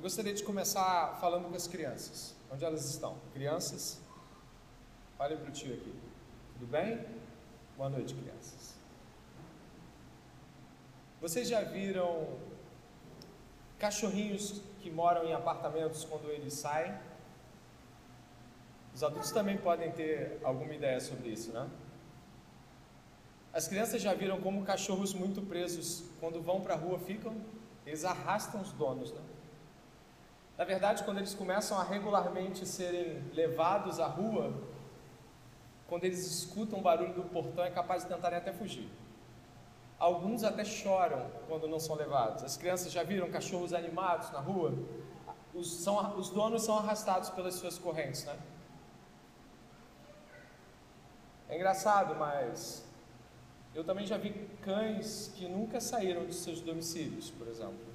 Eu gostaria de começar falando com as crianças. Onde elas estão? Crianças? Fale para o tio aqui. Tudo bem? Boa noite, crianças. Vocês já viram cachorrinhos que moram em apartamentos quando eles saem? Os adultos também podem ter alguma ideia sobre isso, né? As crianças já viram como cachorros muito presos, quando vão para a rua, ficam? Eles arrastam os donos, né? Na verdade, quando eles começam a regularmente serem levados à rua, quando eles escutam o barulho do portão, é capaz de tentarem até fugir. Alguns até choram quando não são levados. As crianças já viram cachorros animados na rua? Os, são, os donos são arrastados pelas suas correntes, né? É engraçado, mas eu também já vi cães que nunca saíram de seus domicílios, por exemplo.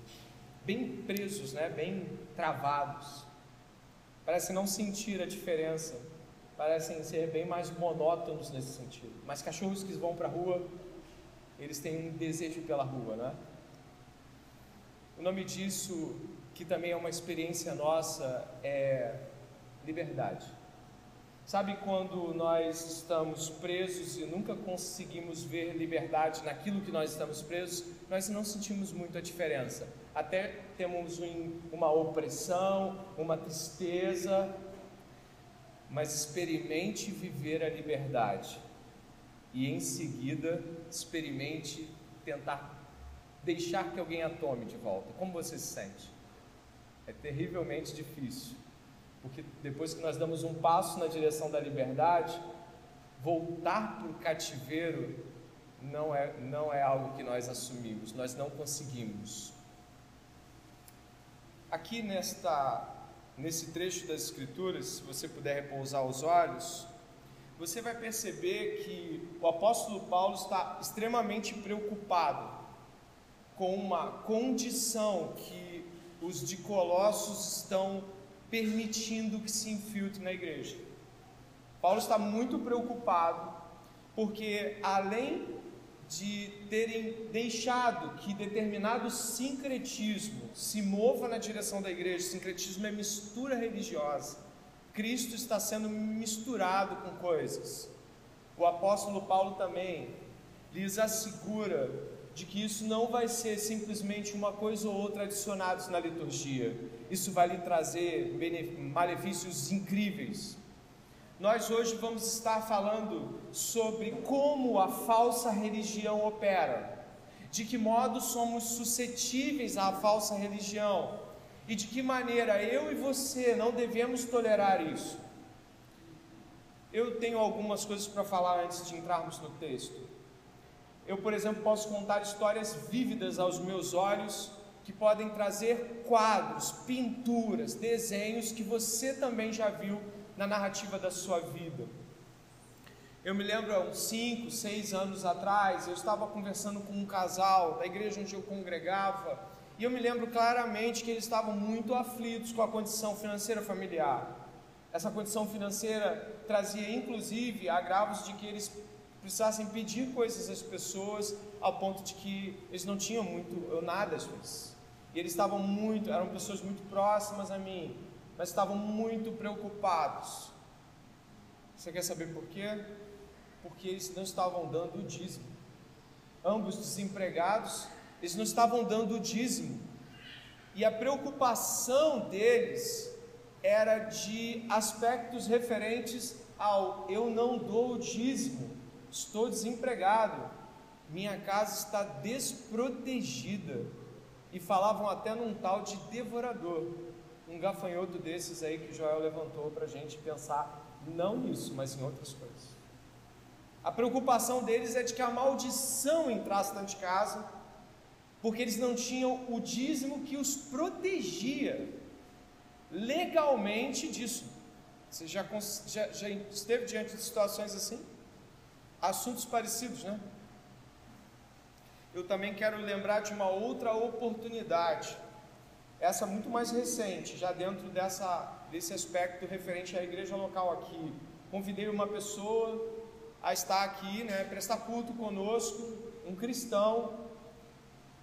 Bem presos, né? bem travados. Parecem não sentir a diferença. Parecem ser bem mais monótonos nesse sentido. Mas cachorros que vão para a rua, eles têm um desejo pela rua, né? O nome disso, que também é uma experiência nossa, é liberdade. Sabe quando nós estamos presos e nunca conseguimos ver liberdade naquilo que nós estamos presos? Nós não sentimos muito a diferença. Até temos uma opressão, uma tristeza, mas experimente viver a liberdade e em seguida experimente tentar deixar que alguém a tome de volta. Como você se sente? É terrivelmente difícil. Porque depois que nós damos um passo na direção da liberdade, voltar para o cativeiro não é, não é algo que nós assumimos, nós não conseguimos. Aqui nesta, nesse trecho das Escrituras, se você puder repousar os olhos, você vai perceber que o apóstolo Paulo está extremamente preocupado com uma condição que os de Colossos estão permitindo que se infiltre na igreja. Paulo está muito preocupado porque, além de terem deixado que determinado sincretismo se mova na direção da igreja, sincretismo é mistura religiosa, Cristo está sendo misturado com coisas. O apóstolo Paulo também lhes assegura de que isso não vai ser simplesmente uma coisa ou outra adicionados na liturgia. Isso vai lhe trazer malefícios incríveis. Nós hoje vamos estar falando sobre como a falsa religião opera, de que modo somos suscetíveis à falsa religião e de que maneira eu e você não devemos tolerar isso. Eu tenho algumas coisas para falar antes de entrarmos no texto. Eu, por exemplo, posso contar histórias vívidas aos meus olhos que podem trazer quadros, pinturas, desenhos que você também já viu na narrativa da sua vida. Eu me lembro há uns 5, 6 anos atrás, eu estava conversando com um casal da igreja onde eu congregava, e eu me lembro claramente que eles estavam muito aflitos com a condição financeira familiar. Essa condição financeira trazia inclusive agravos de que eles precisassem pedir coisas às pessoas ao ponto de que eles não tinham muito ou nada às vezes. E eles estavam muito, eram pessoas muito próximas a mim, mas estavam muito preocupados. Você quer saber por quê? Porque eles não estavam dando o dízimo. Ambos desempregados, eles não estavam dando o dízimo. E a preocupação deles era de aspectos referentes ao eu não dou o dízimo estou desempregado, minha casa está desprotegida. E falavam até num tal de devorador, um gafanhoto desses aí que Joel levantou para a gente pensar, não nisso, mas em outras coisas. A preocupação deles é de que a maldição entrasse dentro de casa, porque eles não tinham o dízimo que os protegia legalmente disso. Você já, já, já esteve diante de situações assim? assuntos parecidos, né? Eu também quero lembrar de uma outra oportunidade, essa muito mais recente, já dentro dessa, desse aspecto referente à igreja local aqui. Convidei uma pessoa a estar aqui, né, prestar culto conosco, um cristão,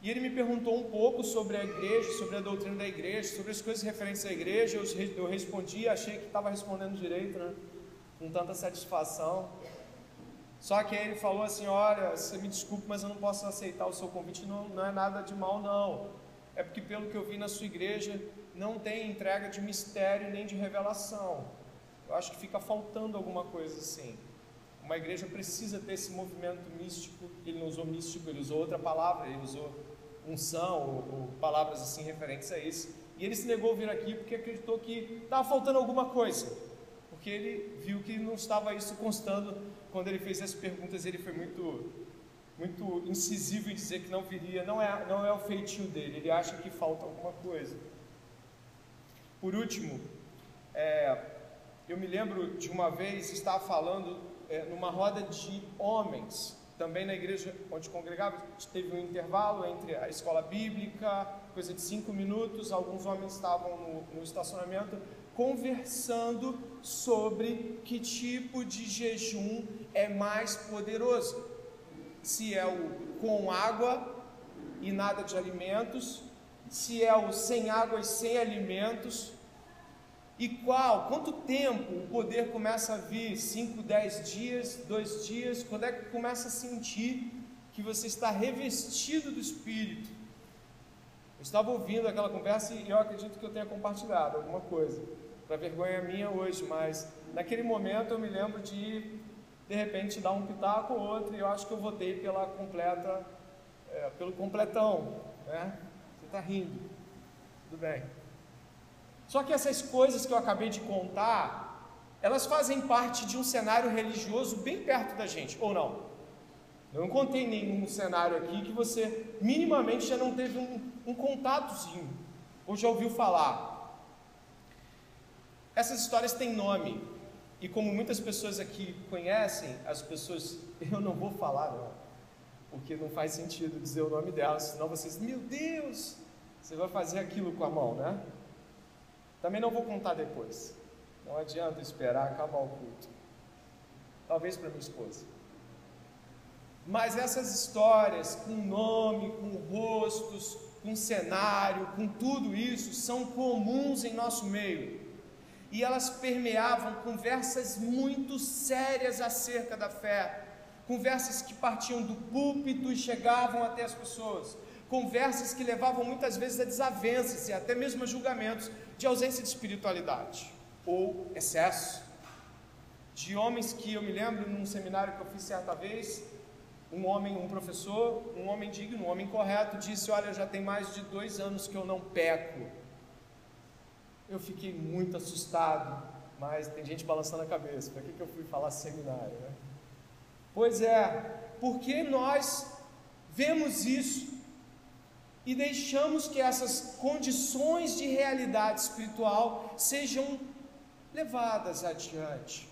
E ele me perguntou um pouco sobre a igreja, sobre a doutrina da igreja, sobre as coisas referentes à igreja. Eu, eu respondi, achei que estava respondendo direito, né? com tanta satisfação. Só que aí ele falou assim: Olha, você me desculpe, mas eu não posso aceitar o seu convite. Não, não é nada de mal, não. É porque, pelo que eu vi na sua igreja, não tem entrega de mistério nem de revelação. Eu acho que fica faltando alguma coisa assim. Uma igreja precisa ter esse movimento místico. Ele não usou místico, ele usou outra palavra, ele usou unção ou, ou palavras assim referentes a isso. E ele se negou a vir aqui porque acreditou que estava faltando alguma coisa. Porque ele viu que não estava isso constando quando ele fez as perguntas. Ele foi muito, muito incisivo em dizer que não viria. Não é, não é o feitio dele. Ele acha que falta alguma coisa. Por último, é, eu me lembro de uma vez estar falando é, numa roda de homens também na igreja onde congregava, teve um intervalo entre a escola bíblica, coisa de cinco minutos. Alguns homens estavam no, no estacionamento conversando sobre que tipo de jejum é mais poderoso. Se é o com água e nada de alimentos, se é o sem água e sem alimentos, e qual, quanto tempo o poder começa a vir? 5, 10 dias, 2 dias? Quando é que começa a sentir que você está revestido do Espírito? Eu estava ouvindo aquela conversa e eu acredito que eu tenha compartilhado alguma coisa, para vergonha minha hoje, mas naquele momento eu me lembro de, de repente, dar um pitaco ou outro e eu acho que eu votei pela completa, é, pelo completão, né? Você está rindo, tudo bem. Só que essas coisas que eu acabei de contar, elas fazem parte de um cenário religioso bem perto da gente, ou não? Eu não contei nenhum cenário aqui que você minimamente já não teve um, um contatozinho, ou já ouviu falar. Essas histórias têm nome, e como muitas pessoas aqui conhecem, as pessoas, eu não vou falar não, porque não faz sentido dizer o nome delas, senão vocês, meu Deus, você vai fazer aquilo com a mão, né? Também não vou contar depois. Não adianta esperar acabar o culto. Talvez para minha esposa. Mas essas histórias, com nome, com rostos, com cenário, com tudo isso, são comuns em nosso meio. E elas permeavam conversas muito sérias acerca da fé, conversas que partiam do púlpito e chegavam até as pessoas, conversas que levavam muitas vezes a desavenças e até mesmo a julgamentos de ausência de espiritualidade ou excesso. De homens que eu me lembro num seminário que eu fiz certa vez, um homem, um professor, um homem digno, um homem correto, disse: Olha, já tem mais de dois anos que eu não peco. Eu fiquei muito assustado, mas tem gente balançando a cabeça: para que, que eu fui falar seminário? Né? Pois é, porque nós vemos isso e deixamos que essas condições de realidade espiritual sejam levadas adiante.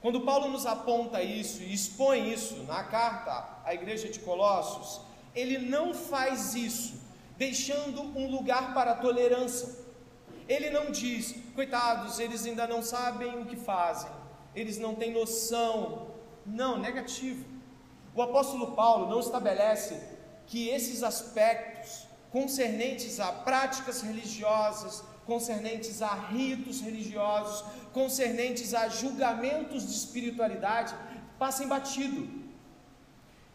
Quando Paulo nos aponta isso e expõe isso na carta à igreja de Colossos, ele não faz isso deixando um lugar para a tolerância. Ele não diz, coitados, eles ainda não sabem o que fazem, eles não têm noção. Não, negativo. O apóstolo Paulo não estabelece que esses aspectos concernentes a práticas religiosas, concernentes a ritos religiosos, concernentes a julgamentos de espiritualidade, passem batido.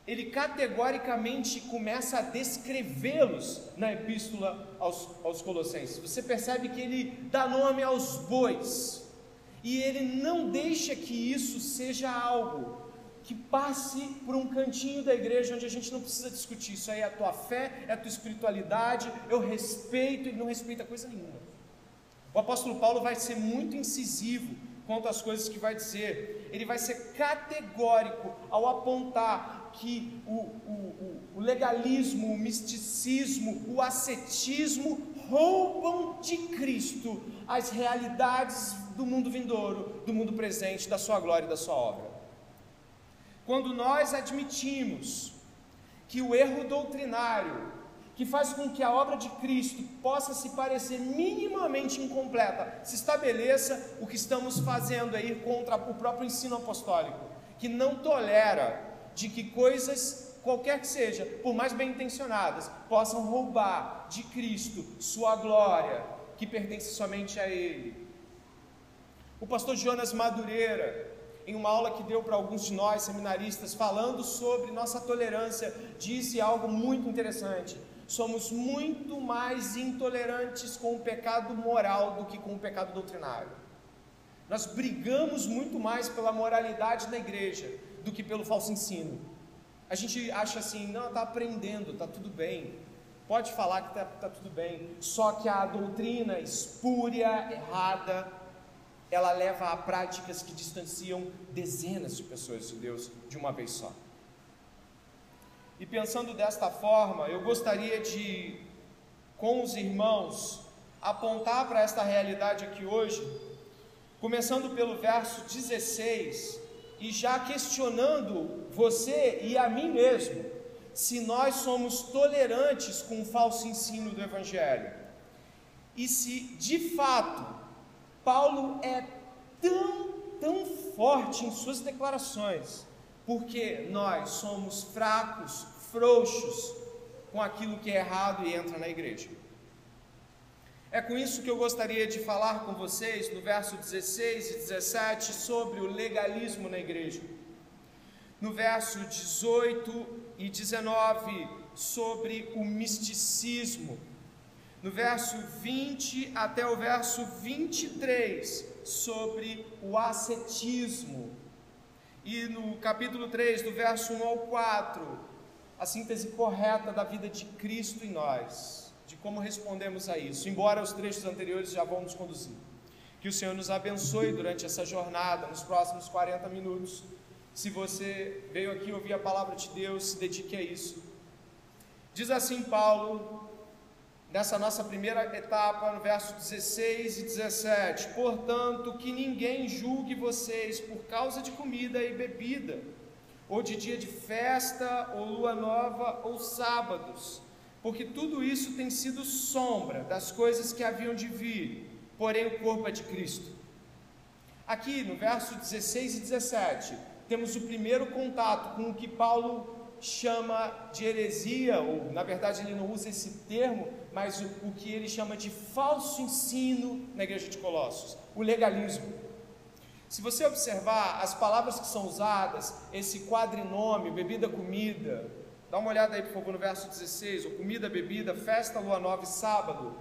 Ele categoricamente começa a descrevê-los na epístola aos, aos Colossenses. Você percebe que ele dá nome aos bois, e ele não deixa que isso seja algo que passe por um cantinho da igreja onde a gente não precisa discutir. Isso aí é a tua fé, é a tua espiritualidade, eu respeito, ele não respeita coisa nenhuma. O apóstolo Paulo vai ser muito incisivo quanto às coisas que vai dizer. Ele vai ser categórico ao apontar que o, o, o legalismo, o misticismo, o ascetismo roubam de Cristo as realidades do mundo vindouro, do mundo presente, da sua glória e da sua obra. Quando nós admitimos que o erro doutrinário, que faz com que a obra de Cristo possa se parecer minimamente incompleta, se estabeleça, o que estamos fazendo aí contra o próprio ensino apostólico, que não tolera de que coisas qualquer que seja, por mais bem intencionadas, possam roubar de Cristo sua glória, que pertence somente a Ele. O pastor Jonas Madureira, em uma aula que deu para alguns de nós, seminaristas, falando sobre nossa tolerância, disse algo muito interessante. Somos muito mais intolerantes com o pecado moral do que com o pecado doutrinário. Nós brigamos muito mais pela moralidade na igreja do que pelo falso ensino. A gente acha assim, não, está aprendendo, está tudo bem. Pode falar que está tá tudo bem. Só que a doutrina espúria, errada, ela leva a práticas que distanciam dezenas de pessoas de Deus de uma vez só. E pensando desta forma, eu gostaria de, com os irmãos, apontar para esta realidade aqui hoje, começando pelo verso 16, e já questionando você e a mim mesmo, se nós somos tolerantes com o falso ensino do Evangelho, e se de fato Paulo é tão, tão forte em suas declarações, porque nós somos fracos, frouxos com aquilo que é errado e entra na igreja. É com isso que eu gostaria de falar com vocês, no verso 16 e 17, sobre o legalismo na igreja. No verso 18 e 19, sobre o misticismo. No verso 20 até o verso 23, sobre o ascetismo. E no capítulo 3, do verso 1 ao 4, a síntese correta da vida de Cristo em nós como respondemos a isso, embora os trechos anteriores já vão nos conduzir. Que o Senhor nos abençoe durante essa jornada, nos próximos 40 minutos. Se você veio aqui ouvir a palavra de Deus, se dedique a isso. Diz assim Paulo, nessa nossa primeira etapa, no verso 16 e 17: Portanto, que ninguém julgue vocês por causa de comida e bebida, ou de dia de festa, ou lua nova, ou sábados porque tudo isso tem sido sombra das coisas que haviam de vir, porém o corpo é de Cristo. Aqui no verso 16 e 17, temos o primeiro contato com o que Paulo chama de heresia, ou na verdade ele não usa esse termo, mas o, o que ele chama de falso ensino na igreja de Colossos, o legalismo. Se você observar as palavras que são usadas, esse quadrinômio, bebida, comida, Dá uma olhada aí, por favor, no verso 16: o comida, bebida, festa, lua nova e sábado.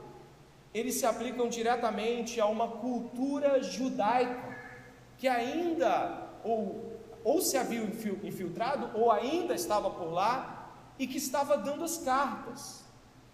Eles se aplicam diretamente a uma cultura judaica que ainda ou, ou se havia infiltrado ou ainda estava por lá e que estava dando as cartas.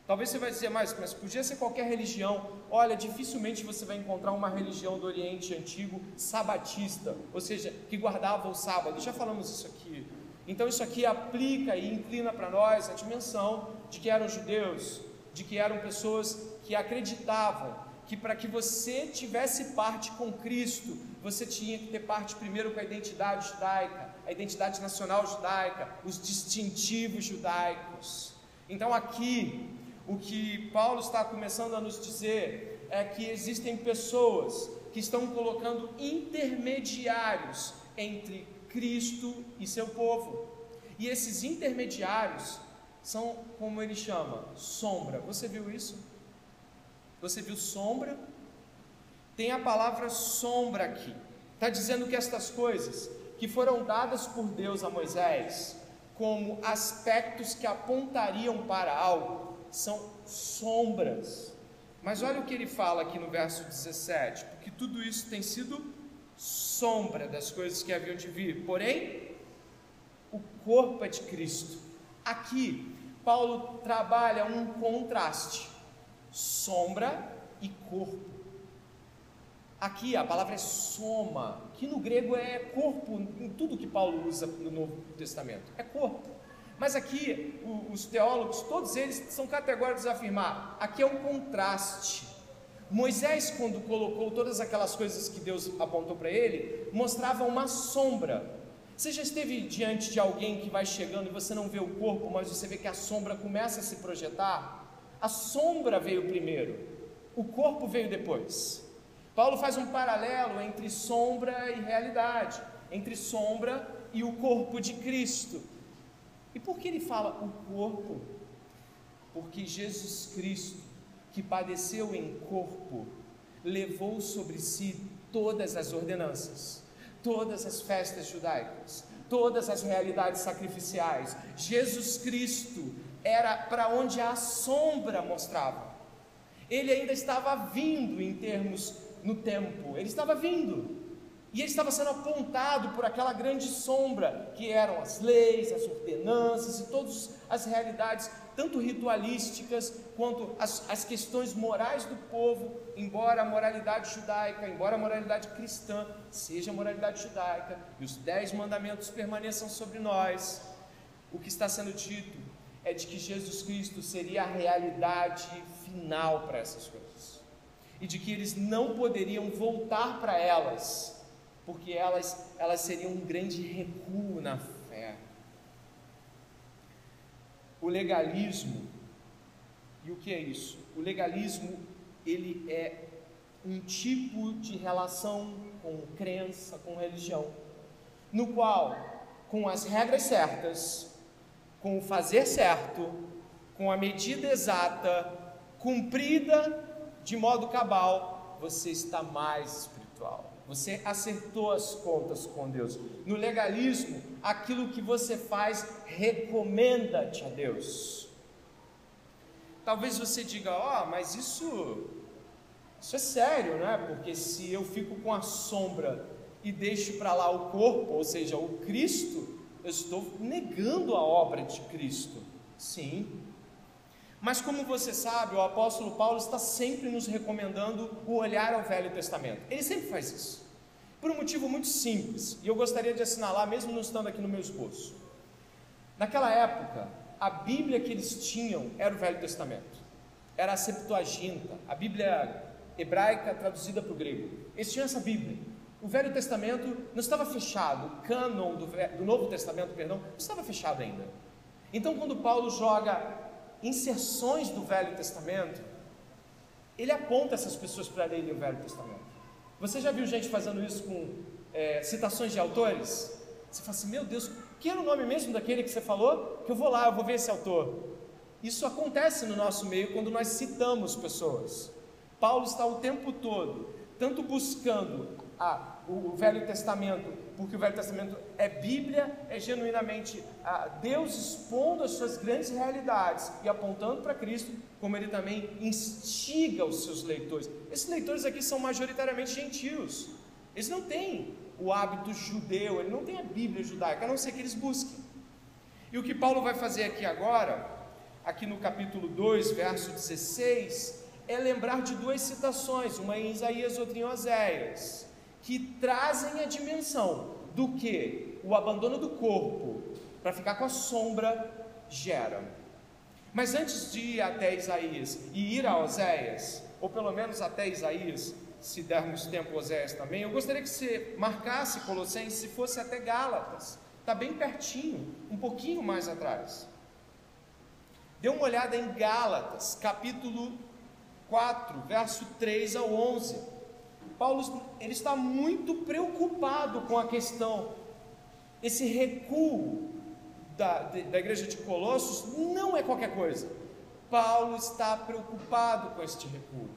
Talvez você vai dizer, mas, mas podia ser qualquer religião. Olha, dificilmente você vai encontrar uma religião do Oriente Antigo sabatista, ou seja, que guardava o sábado. Já falamos isso aqui. Então isso aqui aplica e inclina para nós a dimensão de que eram judeus, de que eram pessoas que acreditavam que para que você tivesse parte com Cristo, você tinha que ter parte primeiro com a identidade judaica, a identidade nacional judaica, os distintivos judaicos. Então aqui o que Paulo está começando a nos dizer é que existem pessoas que estão colocando intermediários entre Cristo e seu povo. E esses intermediários são, como ele chama, sombra. Você viu isso? Você viu sombra? Tem a palavra sombra aqui. Está dizendo que estas coisas que foram dadas por Deus a Moisés, como aspectos que apontariam para algo, são sombras. Mas olha o que ele fala aqui no verso 17: porque tudo isso tem sido sombra das coisas que haviam de vir, porém, o corpo é de Cristo. Aqui, Paulo trabalha um contraste: sombra e corpo. Aqui a palavra é soma, que no grego é corpo, em tudo que Paulo usa no Novo Testamento, é corpo. Mas aqui os teólogos, todos eles são categóricos a afirmar: aqui é um contraste. Moisés, quando colocou todas aquelas coisas que Deus apontou para ele, mostrava uma sombra. Você já esteve diante de alguém que vai chegando e você não vê o corpo, mas você vê que a sombra começa a se projetar? A sombra veio primeiro, o corpo veio depois. Paulo faz um paralelo entre sombra e realidade, entre sombra e o corpo de Cristo. E por que ele fala o corpo? Porque Jesus Cristo, que padeceu em corpo, levou sobre si todas as ordenanças, todas as festas judaicas, todas as realidades sacrificiais. Jesus Cristo era para onde a sombra mostrava. Ele ainda estava vindo em termos no tempo, ele estava vindo. E ele estava sendo apontado por aquela grande sombra que eram as leis, as ordenanças e todas as realidades, tanto ritualísticas quanto as, as questões morais do povo, embora a moralidade judaica, embora a moralidade cristã seja a moralidade judaica e os dez mandamentos permaneçam sobre nós, o que está sendo dito é de que Jesus Cristo seria a realidade final para essas coisas e de que eles não poderiam voltar para elas porque elas, elas seriam um grande recuo na fé. O legalismo, e o que é isso? O legalismo, ele é um tipo de relação com crença, com religião, no qual, com as regras certas, com o fazer certo, com a medida exata, cumprida de modo cabal, você está mais espiritual. Você acertou as contas com Deus. No legalismo, aquilo que você faz recomenda-te a Deus. Talvez você diga, ó, oh, mas isso, isso é sério, né? Porque se eu fico com a sombra e deixo para lá o corpo, ou seja, o Cristo, eu estou negando a obra de Cristo. Sim, mas como você sabe, o apóstolo Paulo está sempre nos recomendando o olhar ao Velho Testamento. Ele sempre faz isso. Por um motivo muito simples, e eu gostaria de assinalar, mesmo não estando aqui no meu esboço. Naquela época, a Bíblia que eles tinham era o Velho Testamento. Era a Septuaginta, a Bíblia hebraica traduzida para o grego. Eles tinham essa Bíblia. O Velho Testamento não estava fechado, o cânon do, do Novo Testamento, perdão, não estava fechado ainda. Então, quando Paulo joga inserções do Velho Testamento, ele aponta essas pessoas para lerem o Velho Testamento. Você já viu gente fazendo isso com é, citações de autores? Você fala assim, meu Deus, que era o nome mesmo daquele que você falou? Que eu vou lá, eu vou ver esse autor. Isso acontece no nosso meio quando nós citamos pessoas. Paulo está o tempo todo, tanto buscando a, o Velho Testamento porque o Velho Testamento é Bíblia, é genuinamente ah, Deus expondo as suas grandes realidades e apontando para Cristo, como ele também instiga os seus leitores. Esses leitores aqui são majoritariamente gentios, eles não têm o hábito judeu, eles não têm a Bíblia judaica, a não ser que eles busquem. E o que Paulo vai fazer aqui agora, aqui no capítulo 2, verso 16, é lembrar de duas citações, uma em Isaías, outra em Oséias que trazem a dimensão do que o abandono do corpo para ficar com a sombra gera. Mas antes de ir até Isaías e ir a Oséias, ou pelo menos até Isaías, se dermos tempo Oséias também, eu gostaria que você marcasse Colossenses se fosse até Gálatas. Está bem pertinho, um pouquinho mais atrás. Dê uma olhada em Gálatas, capítulo 4, verso 3 ao 11. Paulo ele está muito preocupado com a questão, esse recuo da, da igreja de Colossos não é qualquer coisa. Paulo está preocupado com este recuo.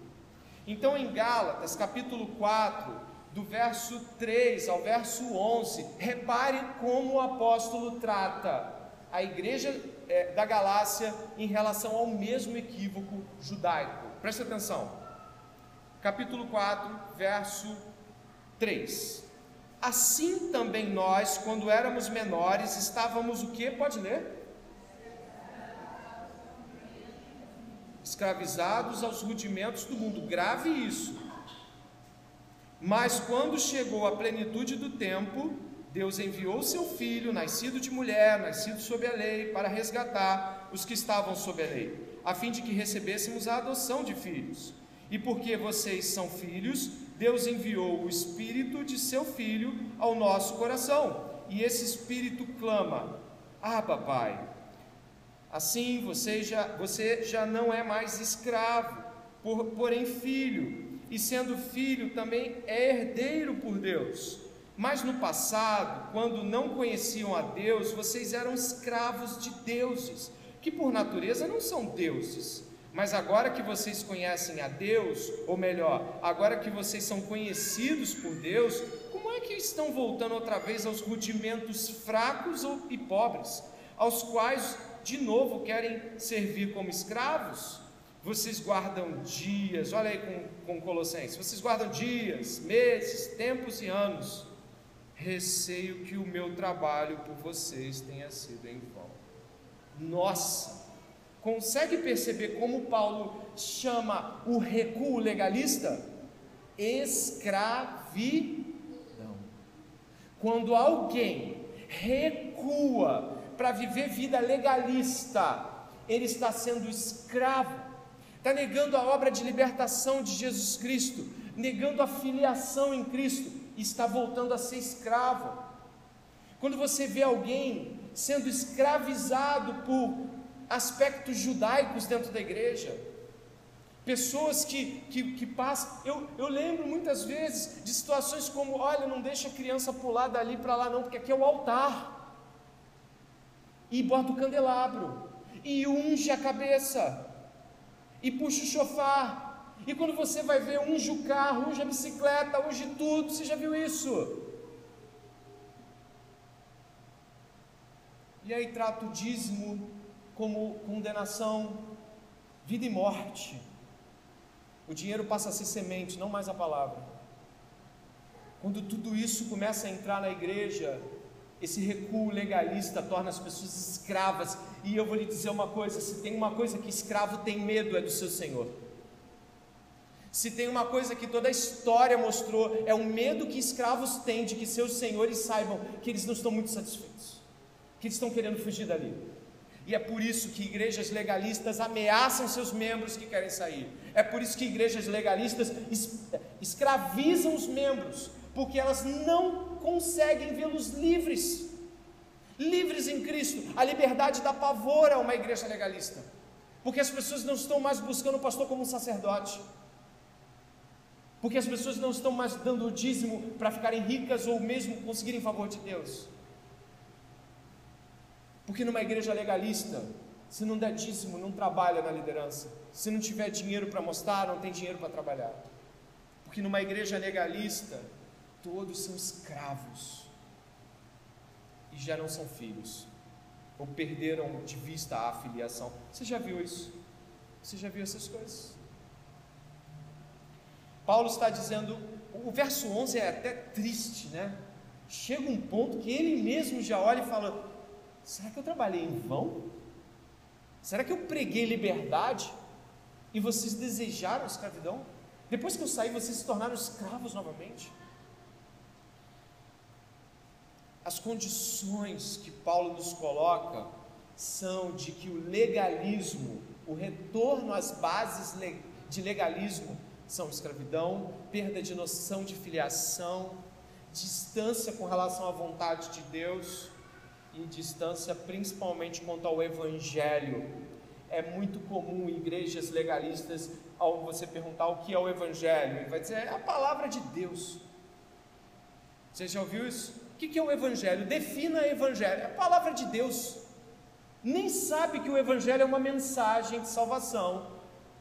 Então, em Gálatas, capítulo 4, do verso 3 ao verso 11, repare como o apóstolo trata a igreja é, da Galácia em relação ao mesmo equívoco judaico. Preste atenção capítulo 4, verso 3. Assim também nós, quando éramos menores, estávamos o que? Pode ler? Escravizados aos rudimentos do mundo. Grave isso. Mas quando chegou a plenitude do tempo, Deus enviou seu filho, nascido de mulher, nascido sob a lei, para resgatar os que estavam sob a lei, a fim de que recebêssemos a adoção de filhos. E porque vocês são filhos, Deus enviou o Espírito de seu Filho ao nosso coração. E esse Espírito clama: Abba, Pai. Assim você já, você já não é mais escravo, por, porém filho. E sendo filho, também é herdeiro por Deus. Mas no passado, quando não conheciam a Deus, vocês eram escravos de deuses, que por natureza não são deuses. Mas agora que vocês conhecem a Deus, ou melhor, agora que vocês são conhecidos por Deus, como é que estão voltando outra vez aos rudimentos fracos e pobres, aos quais de novo querem servir como escravos? Vocês guardam dias, olha aí com, com Colossenses, vocês guardam dias, meses, tempos e anos receio que o meu trabalho por vocês tenha sido em vão. Nossa! Consegue perceber como Paulo chama o recuo legalista? Escravidão. Quando alguém recua para viver vida legalista, ele está sendo escravo, está negando a obra de libertação de Jesus Cristo, negando a filiação em Cristo está voltando a ser escravo. Quando você vê alguém sendo escravizado por aspectos judaicos dentro da igreja, pessoas que, que, que passam. Eu, eu lembro muitas vezes de situações como: olha, não deixa a criança pular dali para lá, não, porque aqui é o altar. E bota o candelabro, e unge a cabeça, e puxa o chofar, e quando você vai ver, unge o carro, unge a bicicleta, unge tudo, você já viu isso? E aí trata o dízimo como condenação, vida e morte. O dinheiro passa a ser semente, não mais a palavra. Quando tudo isso começa a entrar na igreja, esse recuo legalista torna as pessoas escravas. E eu vou lhe dizer uma coisa: se tem uma coisa que escravo tem medo, é do seu Senhor. Se tem uma coisa que toda a história mostrou, é o medo que escravos têm de que seus senhores saibam que eles não estão muito satisfeitos, que eles estão querendo fugir dali. E é por isso que igrejas legalistas ameaçam seus membros que querem sair. É por isso que igrejas legalistas escravizam os membros, porque elas não conseguem vê-los livres. Livres em Cristo. A liberdade dá pavor a uma igreja legalista. Porque as pessoas não estão mais buscando o pastor como um sacerdote porque as pessoas não estão mais dando o dízimo para ficarem ricas ou mesmo conseguirem favor de Deus. Porque numa igreja legalista, se não der dízimo, não trabalha na liderança. Se não tiver dinheiro para mostrar, não tem dinheiro para trabalhar. Porque numa igreja legalista, todos são escravos e já não são filhos, ou perderam de vista a filiação. Você já viu isso? Você já viu essas coisas? Paulo está dizendo, o verso 11 é até triste, né? Chega um ponto que ele mesmo já olha e fala: será que eu trabalhei em vão? Será que eu preguei liberdade e vocês desejaram escravidão? Depois que eu saí, vocês se tornaram escravos novamente? As condições que Paulo nos coloca são de que o legalismo, o retorno às bases de legalismo, são escravidão, perda de noção de filiação, distância com relação à vontade de Deus e distância principalmente quanto ao Evangelho. É muito comum igrejas legalistas, ao você perguntar o que é o Evangelho, ele vai dizer é a palavra de Deus. Você já ouviu isso? O que é o Evangelho? Defina o Evangelho, é a palavra de Deus. Nem sabe que o Evangelho é uma mensagem de salvação,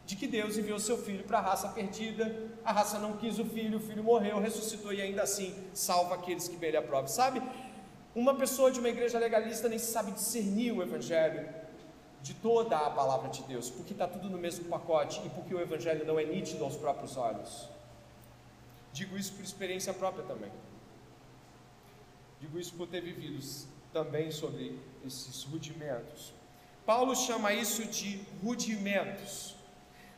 de que Deus enviou seu filho para a raça perdida, a raça não quis o filho, o filho morreu, ressuscitou e ainda assim salva aqueles que bem lhe aprovam. Sabe? Uma pessoa de uma igreja legalista nem sabe discernir o evangelho de toda a palavra de Deus, porque está tudo no mesmo pacote e porque o evangelho não é nítido aos próprios olhos. Digo isso por experiência própria também. Digo isso por ter vivido também sobre esses rudimentos. Paulo chama isso de rudimentos.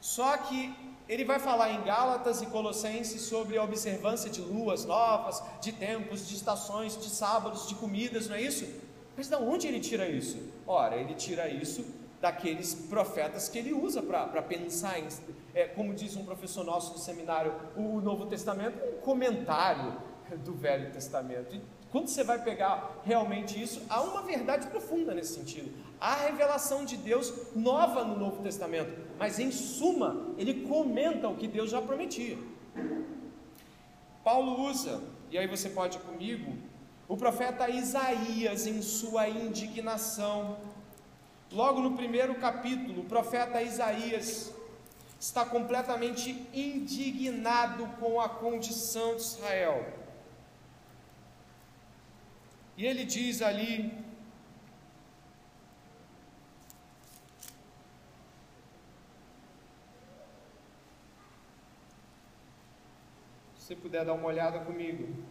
Só que ele vai falar em Gálatas e Colossenses sobre a observância de luas novas, de tempos, de estações, de sábados, de comidas, não é isso? Mas de onde ele tira isso? Ora, ele tira isso daqueles profetas que ele usa para pensar em, é, como diz um professor nosso do seminário, o Novo Testamento é um comentário do Velho Testamento. Quando você vai pegar realmente isso, há uma verdade profunda nesse sentido. Há revelação de Deus nova no Novo Testamento, mas em suma, ele comenta o que Deus já prometia. Paulo usa e aí você pode ir comigo, o profeta Isaías, em sua indignação, logo no primeiro capítulo, o profeta Isaías está completamente indignado com a condição de Israel. E ele diz ali, se puder dar uma olhada comigo.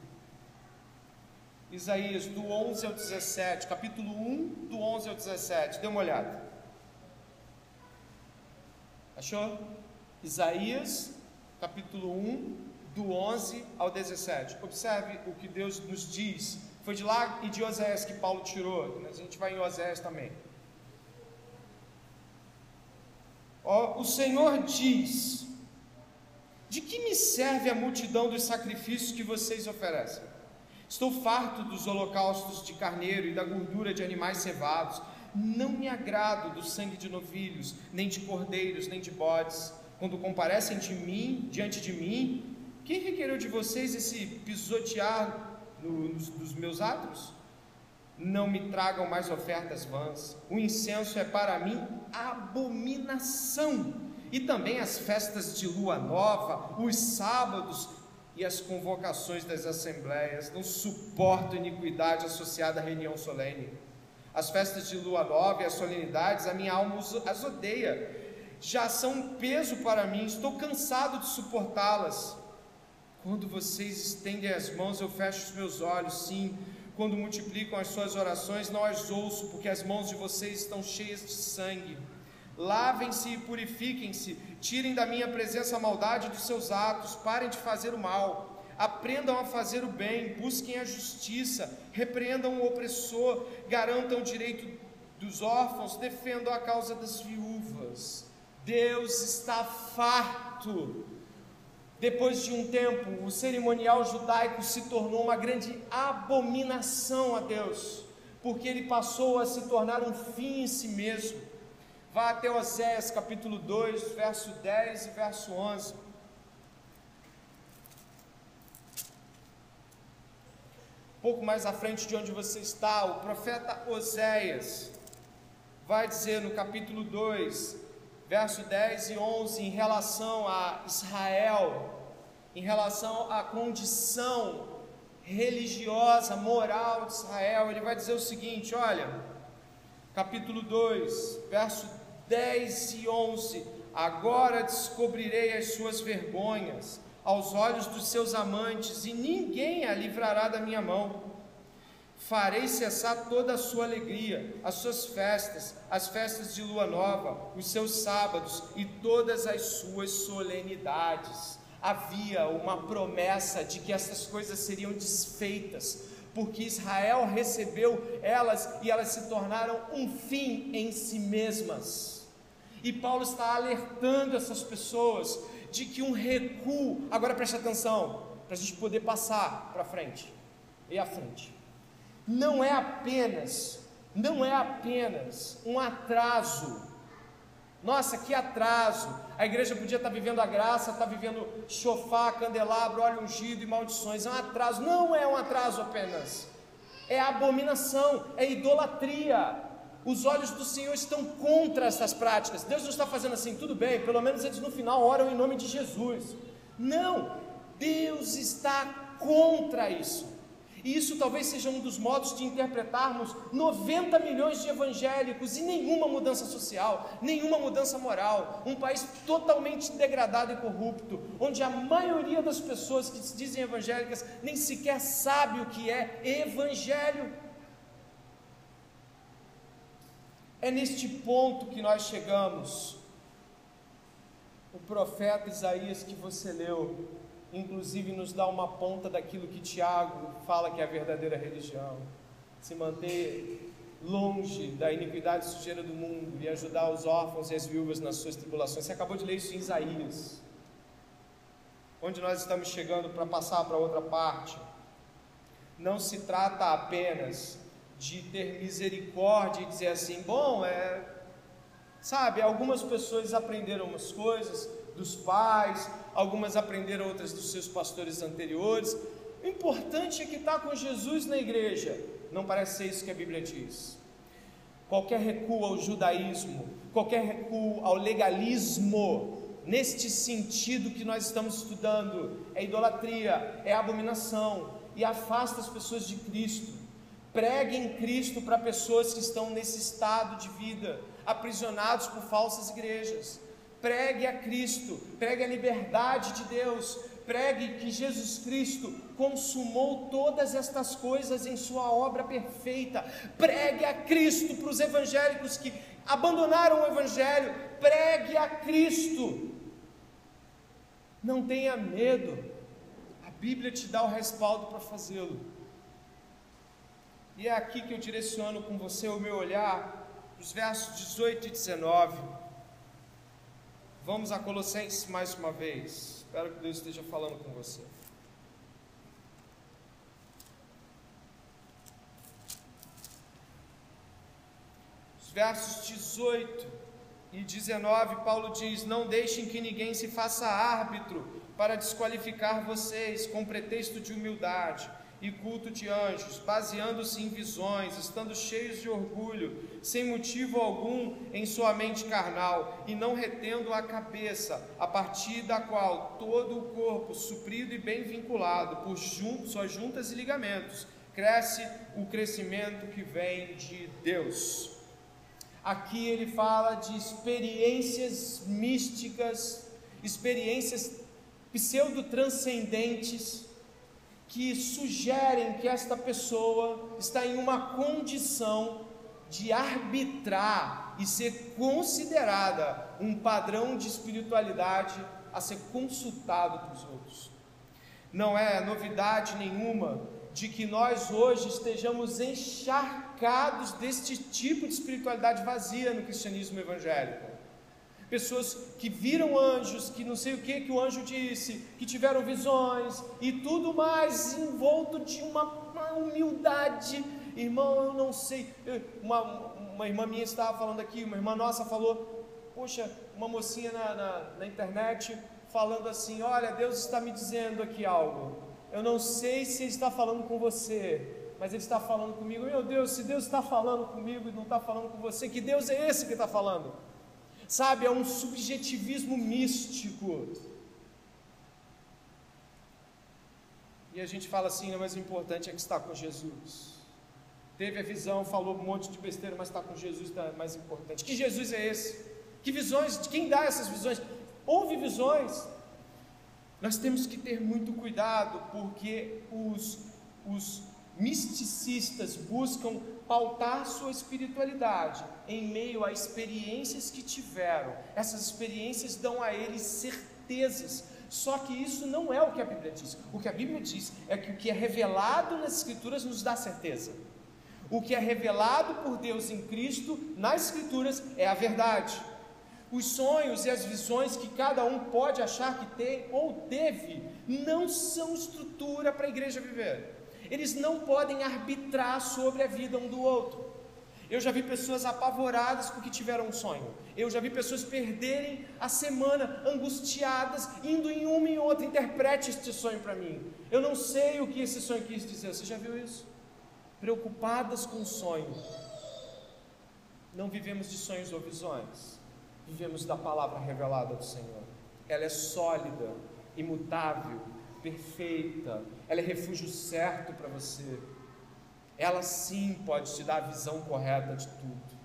Isaías, do 11 ao 17, capítulo 1, do 11 ao 17, dê uma olhada. Achou? Isaías, capítulo 1, do 11 ao 17. Observe o que Deus nos diz. Foi de lá e de Oséias que Paulo tirou. A gente vai em Oséias também. O Senhor diz: De que me serve a multidão dos sacrifícios que vocês oferecem? Estou farto dos holocaustos de carneiro e da gordura de animais cevados. Não me agrado do sangue de novilhos, nem de cordeiros, nem de bodes. Quando comparecem de mim, diante de mim, quem requereu de vocês esse pisotear nos, dos meus atos? Não me tragam mais ofertas vãs. O incenso é para mim abominação. E também as festas de lua nova, os sábados e as convocações das assembleias, não suporto iniquidade associada à reunião solene. As festas de lua nova e as solenidades, a minha alma as odeia, já são um peso para mim, estou cansado de suportá-las. Quando vocês estendem as mãos, eu fecho os meus olhos, sim. Quando multiplicam as suas orações, não as ouço, porque as mãos de vocês estão cheias de sangue. Lavem-se e purifiquem-se, tirem da minha presença a maldade dos seus atos, parem de fazer o mal, aprendam a fazer o bem, busquem a justiça, repreendam o opressor, garantam o direito dos órfãos, defendam a causa das viúvas. Deus está farto. Depois de um tempo, o cerimonial judaico se tornou uma grande abominação a Deus, porque ele passou a se tornar um fim em si mesmo. Vá até Oséias capítulo 2, verso 10 e verso 11. pouco mais à frente de onde você está, o profeta Oséias vai dizer no capítulo 2, verso 10 e 11, em relação a Israel, em relação à condição religiosa, moral de Israel, ele vai dizer o seguinte: olha, capítulo 2, verso 10 e 11: Agora descobrirei as suas vergonhas aos olhos dos seus amantes, e ninguém a livrará da minha mão. Farei cessar toda a sua alegria, as suas festas, as festas de lua nova, os seus sábados e todas as suas solenidades. Havia uma promessa de que essas coisas seriam desfeitas, porque Israel recebeu elas e elas se tornaram um fim em si mesmas. E Paulo está alertando essas pessoas de que um recuo, agora preste atenção, para a gente poder passar para frente, e à frente, não é apenas, não é apenas um atraso nossa, que atraso! A igreja podia estar vivendo a graça, está vivendo chofá, candelabro, óleo ungido e maldições. É um atraso. Não é um atraso apenas. É abominação, é idolatria. Os olhos do Senhor estão contra essas práticas. Deus não está fazendo assim, tudo bem, pelo menos eles no final oram em nome de Jesus. Não, Deus está contra isso. E isso talvez seja um dos modos de interpretarmos 90 milhões de evangélicos e nenhuma mudança social, nenhuma mudança moral. Um país totalmente degradado e corrupto, onde a maioria das pessoas que se dizem evangélicas nem sequer sabe o que é evangelho. É neste ponto que nós chegamos. O profeta Isaías que você leu, inclusive nos dá uma ponta daquilo que Tiago fala que é a verdadeira religião. Se manter longe da iniquidade sujeira do mundo e ajudar os órfãos e as viúvas nas suas tribulações. Você acabou de ler isso em Isaías. Onde nós estamos chegando para passar para outra parte. Não se trata apenas de ter misericórdia e dizer assim, bom, é, sabe, algumas pessoas aprenderam umas coisas dos pais, algumas aprenderam outras dos seus pastores anteriores. O importante é que está com Jesus na igreja. Não parece ser isso que a Bíblia diz. Qualquer recuo ao judaísmo, qualquer recuo ao legalismo, neste sentido que nós estamos estudando, é idolatria, é abominação e afasta as pessoas de Cristo. Pregue em Cristo para pessoas que estão nesse estado de vida, aprisionados por falsas igrejas. Pregue a Cristo, pregue a liberdade de Deus, pregue que Jesus Cristo consumou todas estas coisas em Sua obra perfeita. Pregue a Cristo para os evangélicos que abandonaram o Evangelho. Pregue a Cristo. Não tenha medo. A Bíblia te dá o respaldo para fazê-lo. E é aqui que eu direciono com você o meu olhar, os versos 18 e 19. Vamos a Colossenses mais uma vez. Espero que Deus esteja falando com você. Os versos 18 e 19, Paulo diz: Não deixem que ninguém se faça árbitro para desqualificar vocês com pretexto de humildade e culto de anjos, baseando-se em visões, estando cheios de orgulho, sem motivo algum em sua mente carnal, e não retendo a cabeça, a partir da qual todo o corpo, suprido e bem vinculado por jun suas juntas e ligamentos, cresce o crescimento que vem de Deus. Aqui ele fala de experiências místicas, experiências pseudo-transcendentes, que sugerem que esta pessoa está em uma condição de arbitrar e ser considerada um padrão de espiritualidade a ser consultado pelos outros. Não é novidade nenhuma de que nós hoje estejamos encharcados deste tipo de espiritualidade vazia no cristianismo evangélico pessoas que viram anjos, que não sei o que que o anjo disse, que tiveram visões e tudo mais envolto de uma, humildade. Irmão, eu não sei. Uma, uma irmã minha estava falando aqui, uma irmã nossa falou, poxa, uma mocinha na, na, na internet falando assim: Olha, Deus está me dizendo aqui algo. Eu não sei se Ele está falando com você, mas Ele está falando comigo. Meu Deus, se Deus está falando comigo e não está falando com você, que Deus é esse que está falando? Sabe, é um subjetivismo místico. E a gente fala assim, mas o importante é que está com Jesus. Teve a visão, falou um monte de besteira, mas está com Jesus, é mais importante. Que Jesus é esse? Que visões? Quem dá essas visões? Houve visões. Nós temos que ter muito cuidado, porque os, os misticistas buscam pautar sua espiritualidade em meio a experiências que tiveram. Essas experiências dão a eles certezas. Só que isso não é o que a Bíblia diz. O que a Bíblia diz é que o que é revelado nas Escrituras nos dá certeza. O que é revelado por Deus em Cristo nas Escrituras é a verdade. Os sonhos e as visões que cada um pode achar que tem ou teve não são estrutura para a igreja viver. Eles não podem arbitrar sobre a vida um do outro. Eu já vi pessoas apavoradas porque tiveram um sonho. Eu já vi pessoas perderem a semana angustiadas, indo em uma e outra. Interprete este sonho para mim. Eu não sei o que esse sonho quis dizer. Você já viu isso? Preocupadas com o sonho. Não vivemos de sonhos ou visões. Vivemos da palavra revelada do Senhor. Ela é sólida, imutável, perfeita, ela é refúgio certo para você. Ela sim pode te dar a visão correta de tudo.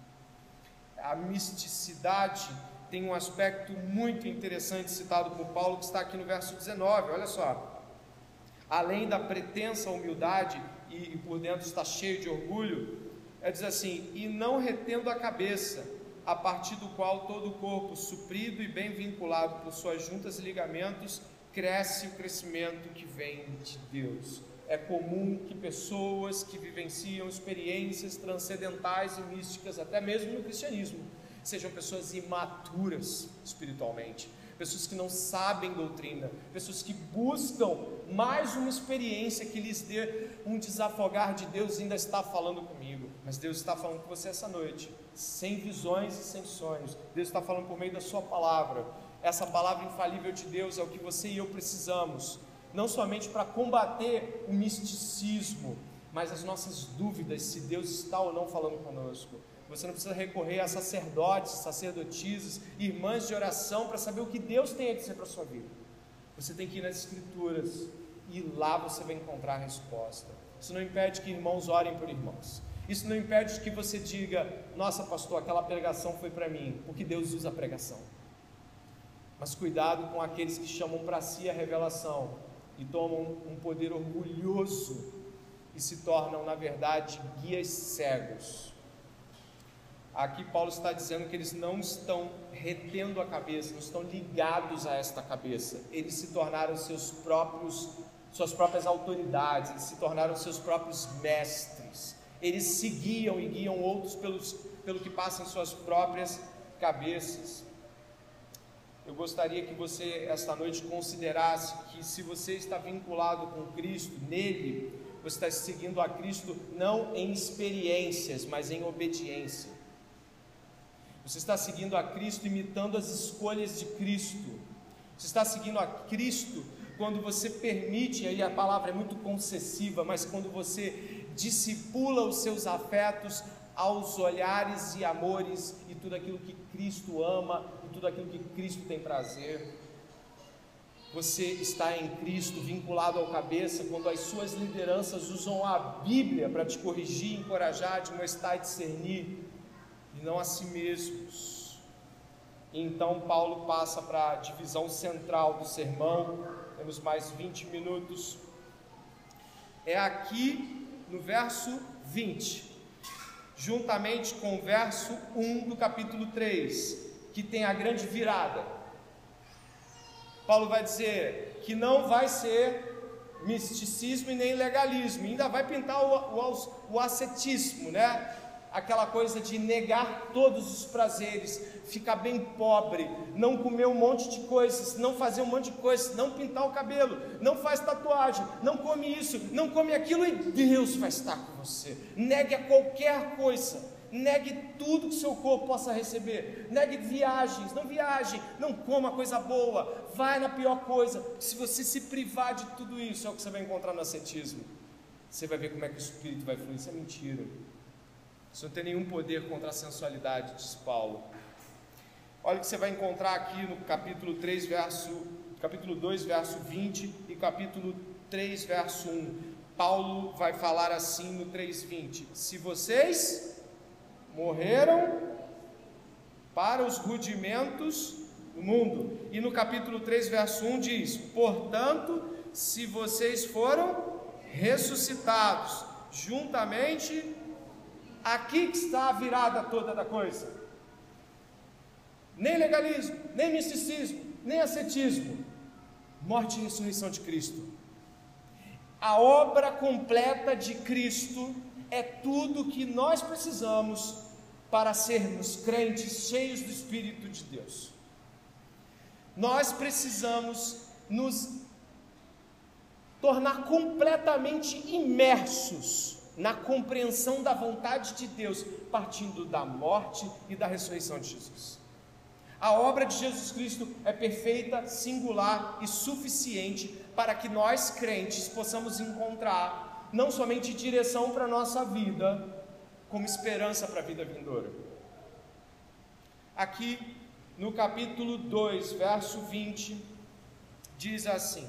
A misticidade tem um aspecto muito interessante citado por Paulo, que está aqui no verso 19, olha só. Além da pretensa humildade, e, e por dentro está cheio de orgulho, é diz assim: e não retendo a cabeça, a partir do qual todo o corpo, suprido e bem vinculado por suas juntas e ligamentos, cresce o crescimento que vem de Deus. É comum que pessoas que vivenciam experiências transcendentais e místicas, até mesmo no cristianismo, sejam pessoas imaturas espiritualmente, pessoas que não sabem doutrina, pessoas que buscam mais uma experiência que lhes dê um desafogar de Deus ainda está falando comigo, mas Deus está falando com você essa noite, sem visões e sem sonhos. Deus está falando por meio da sua palavra essa palavra infalível de Deus é o que você e eu precisamos. não somente para combater o misticismo, mas as nossas dúvidas se Deus está ou não falando conosco. Você não precisa recorrer a sacerdotes, sacerdotisas, irmãs de oração para saber o que Deus tem a dizer para a sua vida. Você tem que ir nas Escrituras e lá você vai encontrar a resposta. Isso não impede que irmãos orem por irmãos. Isso não impede que você diga: Nossa, pastor, aquela pregação foi para mim, porque Deus usa a pregação. Mas cuidado com aqueles que chamam para si a revelação e tomam um poder orgulhoso e se tornam, na verdade, guias cegos. Aqui Paulo está dizendo que eles não estão retendo a cabeça, não estão ligados a esta cabeça. Eles se tornaram seus próprios, suas próprias autoridades, eles se tornaram seus próprios mestres. Eles seguiam e guiam outros pelos, pelo que passa em suas próprias cabeças. Eu gostaria que você esta noite considerasse que se você está vinculado com Cristo, nele, você está seguindo a Cristo não em experiências, mas em obediência. Você está seguindo a Cristo imitando as escolhas de Cristo. Você está seguindo a Cristo quando você permite, aí a palavra é muito concessiva, mas quando você discipula os seus afetos aos olhares e amores e tudo aquilo que Cristo ama tudo aquilo que Cristo tem prazer. Você está em Cristo, vinculado ao cabeça, quando as suas lideranças usam a Bíblia para te corrigir, encorajar, te mostrar e discernir, e não a si mesmos. Então Paulo passa para a divisão central do sermão, temos mais 20 minutos. É aqui no verso 20 juntamente com o verso 1 do capítulo 3, que tem a grande virada. Paulo vai dizer que não vai ser misticismo e nem legalismo, ainda vai pintar o, o, o ascetismo, né? aquela coisa de negar todos os prazeres, ficar bem pobre, não comer um monte de coisas, não fazer um monte de coisas, não pintar o cabelo, não faz tatuagem, não come isso, não come aquilo e Deus vai estar com você. Negue a qualquer coisa. Negue tudo que seu corpo possa receber. Negue viagens, não viaje, não coma coisa boa, vai na pior coisa. Se você se privar de tudo isso, é o que você vai encontrar no ascetismo. Você vai ver como é que o espírito vai fluir. Isso é mentira. Isso não tem nenhum poder contra a sensualidade, diz Paulo. Olha o que você vai encontrar aqui no capítulo 3, verso, capítulo 2, verso 20 e capítulo 3, verso 1. Paulo vai falar assim no 3:20: Se vocês morreram para os rudimentos do mundo. E no capítulo 3, verso 1 diz: Portanto, se vocês foram ressuscitados juntamente Aqui que está a virada toda da coisa. Nem legalismo, nem misticismo, nem ascetismo. Morte e ressurreição de Cristo. A obra completa de Cristo é tudo que nós precisamos para sermos crentes cheios do Espírito de Deus. Nós precisamos nos tornar completamente imersos na compreensão da vontade de Deus, partindo da morte e da ressurreição de Jesus. A obra de Jesus Cristo é perfeita, singular e suficiente para que nós crentes possamos encontrar não somente direção para a nossa vida, como esperança para a vida vindoura. Aqui no capítulo 2, verso 20, diz assim: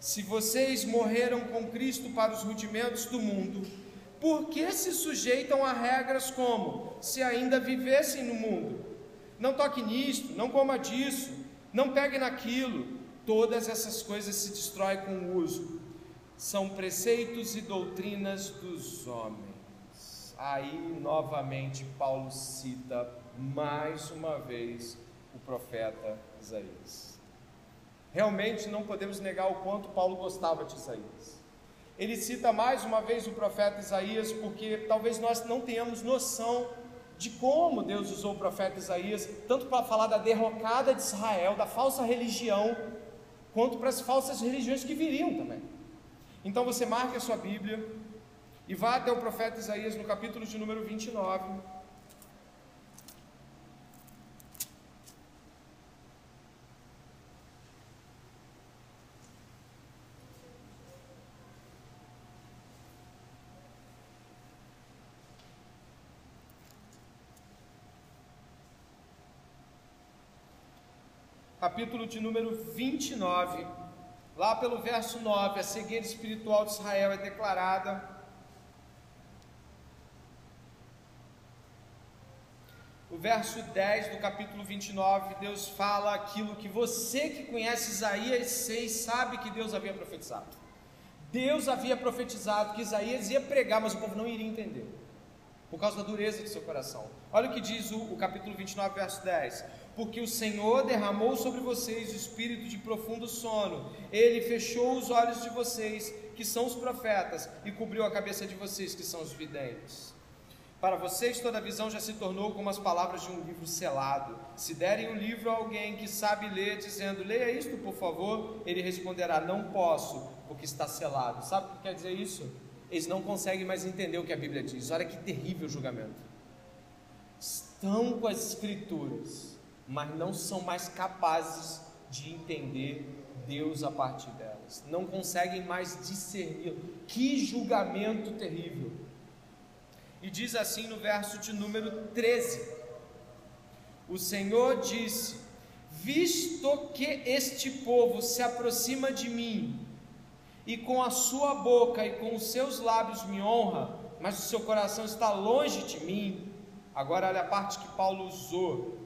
Se vocês morreram com Cristo para os rudimentos do mundo, por que se sujeitam a regras como se ainda vivessem no mundo? Não toque nisto, não coma disso, não pegue naquilo. Todas essas coisas se destroem com o uso. São preceitos e doutrinas dos homens. Aí novamente Paulo cita mais uma vez o profeta Isaías. Realmente não podemos negar o quanto Paulo gostava de Isaías. Ele cita mais uma vez o profeta Isaías, porque talvez nós não tenhamos noção de como Deus usou o profeta Isaías, tanto para falar da derrocada de Israel, da falsa religião, quanto para as falsas religiões que viriam também. Então você marque a sua Bíblia e vá até o profeta Isaías no capítulo de número 29. Capítulo de número 29, lá pelo verso 9, a cegueira espiritual de Israel é declarada verso 10 do capítulo 29, Deus fala aquilo que você que conhece Isaías 6 sabe que Deus havia profetizado. Deus havia profetizado que Isaías ia pregar, mas o povo não iria entender, por causa da dureza de seu coração. Olha o que diz o, o capítulo 29, verso 10: Porque o Senhor derramou sobre vocês o espírito de profundo sono, ele fechou os olhos de vocês, que são os profetas, e cobriu a cabeça de vocês, que são os videntes. Para vocês, toda visão já se tornou como as palavras de um livro selado. Se derem um livro a alguém que sabe ler, dizendo, leia isto, por favor, ele responderá, não posso, porque está selado. Sabe o que quer dizer isso? Eles não conseguem mais entender o que a Bíblia diz. Olha que terrível julgamento. Estão com as Escrituras, mas não são mais capazes de entender Deus a partir delas. Não conseguem mais discernir. Que julgamento terrível. E diz assim no verso de número 13: O Senhor disse: Visto que este povo se aproxima de mim, e com a sua boca e com os seus lábios me honra, mas o seu coração está longe de mim. Agora, olha a parte que Paulo usou.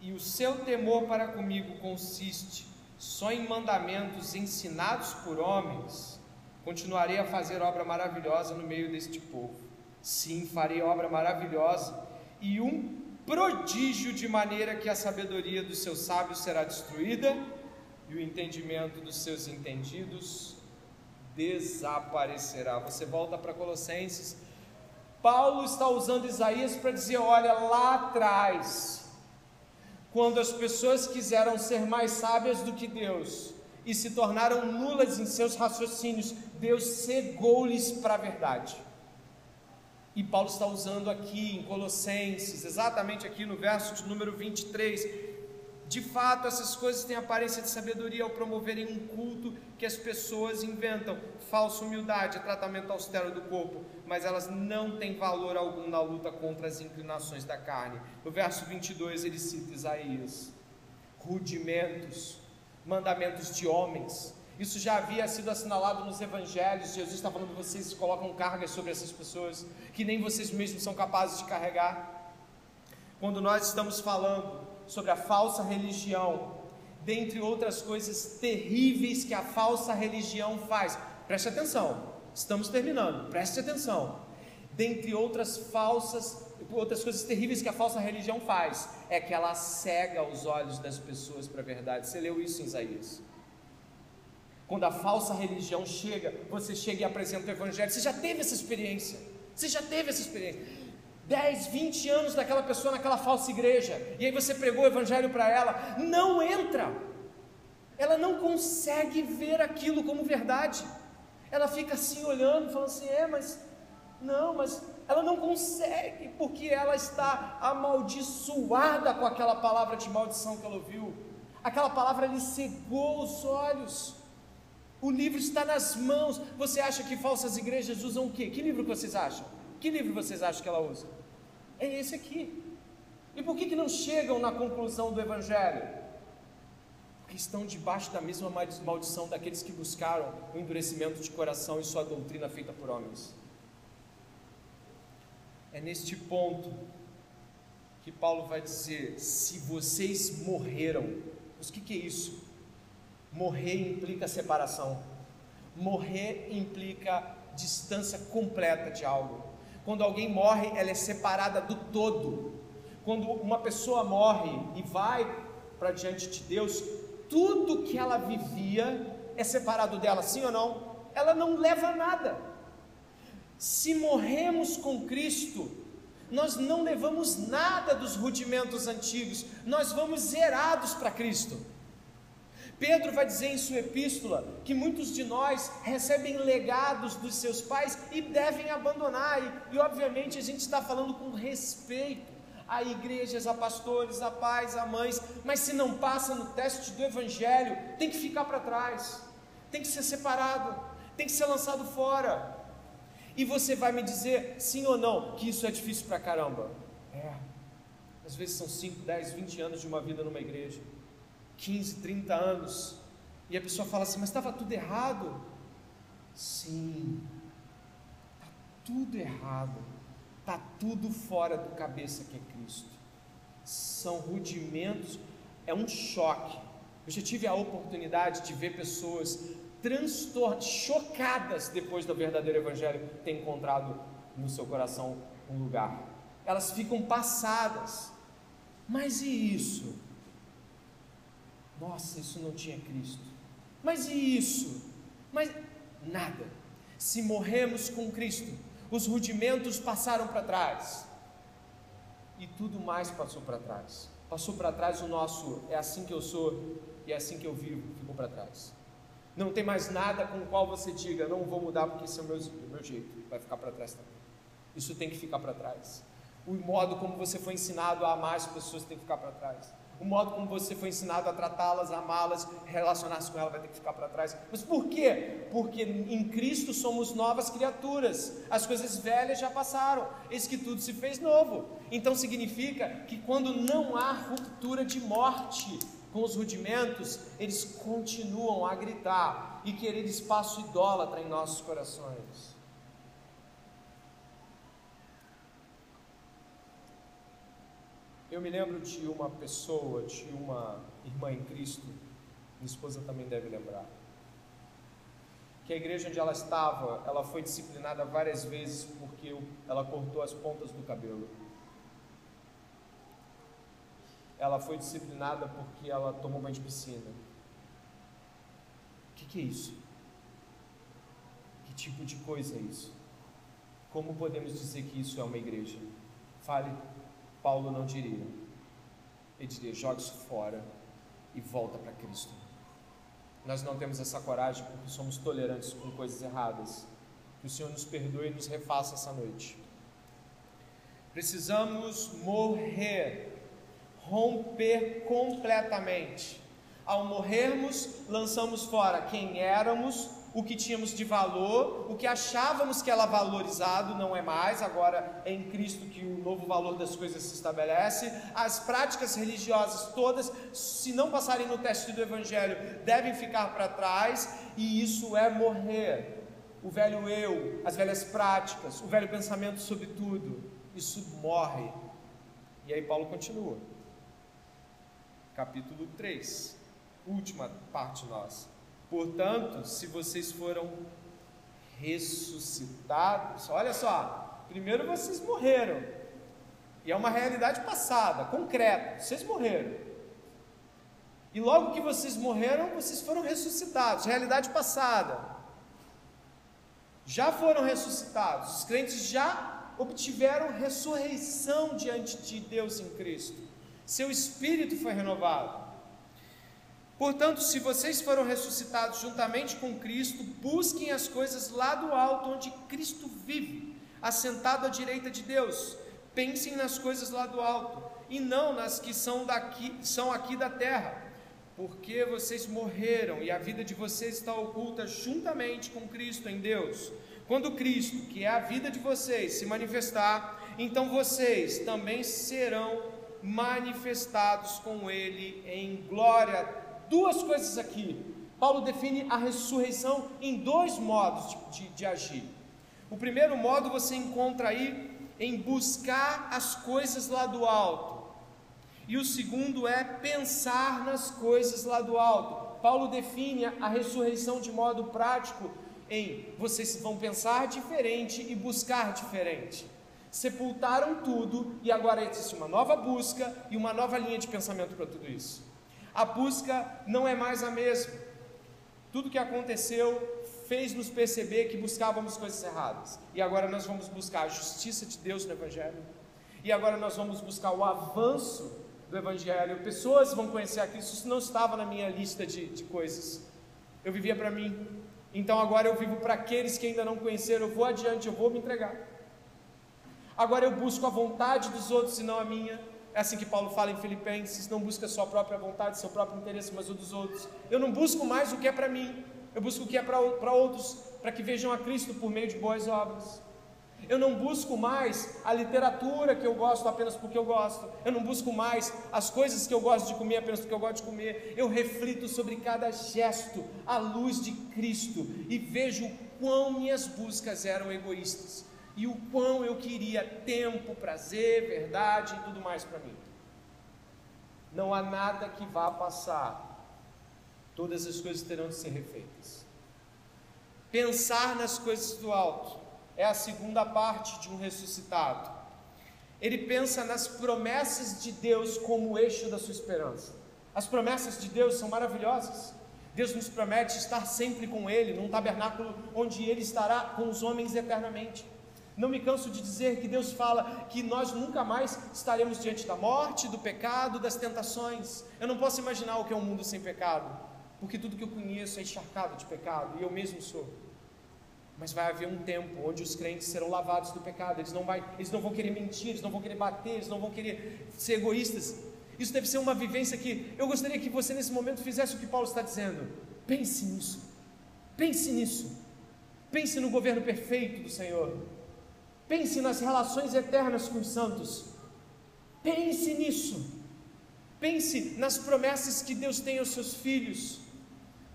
E o seu temor para comigo consiste só em mandamentos ensinados por homens. Continuarei a fazer obra maravilhosa no meio deste povo Sim, farei obra maravilhosa e um prodígio, de maneira que a sabedoria dos seus sábios será destruída e o entendimento dos seus entendidos desaparecerá. Você volta para Colossenses. Paulo está usando Isaías para dizer: olha, lá atrás, quando as pessoas quiseram ser mais sábias do que Deus e se tornaram nulas em seus raciocínios, Deus cegou-lhes para a verdade. E Paulo está usando aqui em Colossenses, exatamente aqui no verso de número 23. De fato, essas coisas têm aparência de sabedoria ao promoverem um culto que as pessoas inventam, falsa humildade, tratamento austero do corpo, mas elas não têm valor algum na luta contra as inclinações da carne. No verso 22 ele cita Isaías: rudimentos, mandamentos de homens, isso já havia sido assinalado nos evangelhos. Jesus está falando vocês colocam cargas sobre essas pessoas que nem vocês mesmos são capazes de carregar. Quando nós estamos falando sobre a falsa religião, dentre outras coisas terríveis que a falsa religião faz, preste atenção, estamos terminando, preste atenção. Dentre outras falsas, outras coisas terríveis que a falsa religião faz, é que ela cega os olhos das pessoas para a verdade. Você leu isso em Isaías? Quando a falsa religião chega, você chega e apresenta o Evangelho. Você já teve essa experiência. Você já teve essa experiência. 10, 20 anos daquela pessoa naquela falsa igreja. E aí você pregou o Evangelho para ela. Não entra. Ela não consegue ver aquilo como verdade. Ela fica assim olhando, falando assim: é, mas. Não, mas ela não consegue, porque ela está amaldiçoada com aquela palavra de maldição que ela ouviu. Aquela palavra lhe cegou os olhos. O livro está nas mãos. Você acha que falsas igrejas usam o quê? Que livro vocês acham? Que livro vocês acham que ela usa? É esse aqui. E por que, que não chegam na conclusão do Evangelho? Porque estão debaixo da mesma maldição daqueles que buscaram o endurecimento de coração e sua doutrina feita por homens. É neste ponto que Paulo vai dizer: se vocês morreram, mas o que, que é isso? Morrer implica separação. Morrer implica distância completa de algo. Quando alguém morre, ela é separada do todo. Quando uma pessoa morre e vai para diante de Deus, tudo que ela vivia é separado dela, sim ou não? Ela não leva nada. Se morremos com Cristo, nós não levamos nada dos rudimentos antigos, nós vamos zerados para Cristo. Pedro vai dizer em sua epístola que muitos de nós recebem legados dos seus pais e devem abandonar, e, e obviamente a gente está falando com respeito a igrejas, a pastores, a pais, a mães, mas se não passa no teste do evangelho, tem que ficar para trás, tem que ser separado, tem que ser lançado fora. E você vai me dizer sim ou não que isso é difícil para caramba? É. Às vezes são 5, 10, 20 anos de uma vida numa igreja 15, 30 anos, e a pessoa fala assim: Mas estava tudo errado? Sim, está tudo errado, está tudo fora do cabeça que é Cristo. São rudimentos, é um choque. Eu já tive a oportunidade de ver pessoas transtornadas, chocadas depois do verdadeiro Evangelho ter encontrado no seu coração um lugar. Elas ficam passadas. Mas e isso? Nossa, isso não tinha Cristo. Mas e isso? Mas nada. Se morremos com Cristo, os rudimentos passaram para trás. E tudo mais passou para trás. Passou para trás o nosso é assim que eu sou e é assim que eu vivo, ficou para trás. Não tem mais nada com o qual você diga, não vou mudar porque esse é o meu, o meu jeito, vai ficar para trás também. Isso tem que ficar para trás. O modo como você foi ensinado a amar as pessoas tem que ficar para trás. O modo como você foi ensinado a tratá-las, amá-las, relacionar-se com elas vai ter que ficar para trás. Mas por quê? Porque em Cristo somos novas criaturas. As coisas velhas já passaram. Eis que tudo se fez novo. Então significa que quando não há ruptura de morte, com os rudimentos, eles continuam a gritar e querer espaço idólatra em nossos corações. Eu me lembro de uma pessoa, de uma irmã em Cristo, minha esposa também deve lembrar, que a igreja onde ela estava, ela foi disciplinada várias vezes porque ela cortou as pontas do cabelo ela foi disciplinada porque ela tomou banho de piscina. O que, que é isso? Que tipo de coisa é isso? Como podemos dizer que isso é uma igreja? Fale, Paulo não diria. Ele diria: jogue isso fora e volta para Cristo. Nós não temos essa coragem porque somos tolerantes com coisas erradas. Que o Senhor nos perdoe e nos refaça essa noite. Precisamos morrer romper completamente. Ao morrermos, lançamos fora quem éramos, o que tínhamos de valor, o que achávamos que era valorizado não é mais, agora é em Cristo que o novo valor das coisas se estabelece. As práticas religiosas todas, se não passarem no teste do Evangelho, devem ficar para trás, e isso é morrer. O velho eu, as velhas práticas, o velho pensamento sobre tudo, isso morre. E aí Paulo continua capítulo 3, última parte nossa. Portanto, se vocês foram ressuscitados, olha só, primeiro vocês morreram, e é uma realidade passada, concreta, vocês morreram. E logo que vocês morreram, vocês foram ressuscitados, realidade passada. Já foram ressuscitados, os crentes já obtiveram ressurreição diante de Deus em Cristo seu espírito foi renovado. Portanto, se vocês foram ressuscitados juntamente com Cristo, busquem as coisas lá do alto onde Cristo vive, assentado à direita de Deus. Pensem nas coisas lá do alto e não nas que são daqui, são aqui da terra, porque vocês morreram e a vida de vocês está oculta juntamente com Cristo em Deus. Quando Cristo, que é a vida de vocês, se manifestar, então vocês também serão manifestados com Ele em glória. Duas coisas aqui. Paulo define a ressurreição em dois modos de, de, de agir. O primeiro modo você encontra aí em buscar as coisas lá do alto. E o segundo é pensar nas coisas lá do alto. Paulo define a ressurreição de modo prático em vocês vão pensar diferente e buscar diferente sepultaram tudo e agora existe uma nova busca e uma nova linha de pensamento para tudo isso. A busca não é mais a mesma. Tudo que aconteceu fez nos perceber que buscávamos coisas erradas. E agora nós vamos buscar a justiça de Deus no Evangelho. E agora nós vamos buscar o avanço do Evangelho. Pessoas vão conhecer a Cristo. Isso não estava na minha lista de, de coisas. Eu vivia para mim. Então agora eu vivo para aqueles que ainda não conheceram. Eu vou adiante, eu vou me entregar. Agora eu busco a vontade dos outros e não a minha. É assim que Paulo fala em Filipenses: não busca a sua própria vontade, seu próprio interesse, mas o dos outros. Eu não busco mais o que é para mim, eu busco o que é para outros, para que vejam a Cristo por meio de boas obras. Eu não busco mais a literatura que eu gosto apenas porque eu gosto. Eu não busco mais as coisas que eu gosto de comer apenas porque eu gosto de comer. Eu reflito sobre cada gesto à luz de Cristo e vejo quão minhas buscas eram egoístas e o quão eu queria tempo, prazer, verdade e tudo mais para mim. Não há nada que vá passar. Todas as coisas terão de ser refeitas. Pensar nas coisas do alto é a segunda parte de um ressuscitado. Ele pensa nas promessas de Deus como o eixo da sua esperança. As promessas de Deus são maravilhosas. Deus nos promete estar sempre com Ele, num tabernáculo onde Ele estará com os homens eternamente. Não me canso de dizer que Deus fala que nós nunca mais estaremos diante da morte, do pecado, das tentações. Eu não posso imaginar o que é um mundo sem pecado, porque tudo que eu conheço é encharcado de pecado, e eu mesmo sou. Mas vai haver um tempo onde os crentes serão lavados do pecado, eles não, vai, eles não vão querer mentir, eles não vão querer bater, eles não vão querer ser egoístas. Isso deve ser uma vivência que eu gostaria que você nesse momento fizesse o que Paulo está dizendo. Pense nisso. Pense nisso. Pense no governo perfeito do Senhor. Pense nas relações eternas com os santos. Pense nisso. Pense nas promessas que Deus tem aos seus filhos.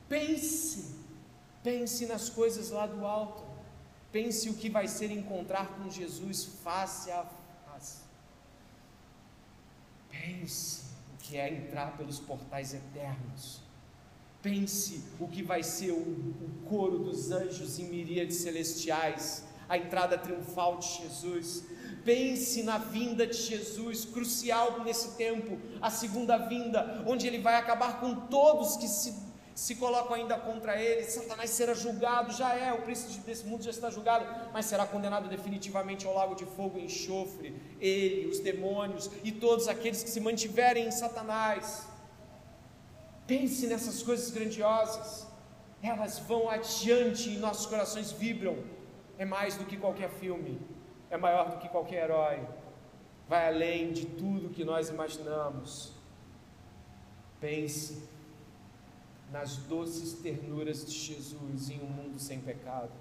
Pense Pense nas coisas lá do alto. Pense o que vai ser encontrar com Jesus face a face. Pense o que é entrar pelos portais eternos. Pense o que vai ser o, o coro dos anjos em miríades celestiais, a entrada triunfal de Jesus. Pense na vinda de Jesus, crucial nesse tempo, a segunda vinda, onde ele vai acabar com todos que se se colocam ainda contra ele, Satanás será julgado, já é, o príncipe desse mundo já está julgado, mas será condenado definitivamente ao lago de fogo e enxofre, ele, os demônios e todos aqueles que se mantiverem em Satanás. Pense nessas coisas grandiosas, elas vão adiante e nossos corações vibram. É mais do que qualquer filme, é maior do que qualquer herói, vai além de tudo que nós imaginamos. Pense nas doces ternuras de Jesus em um mundo sem pecado.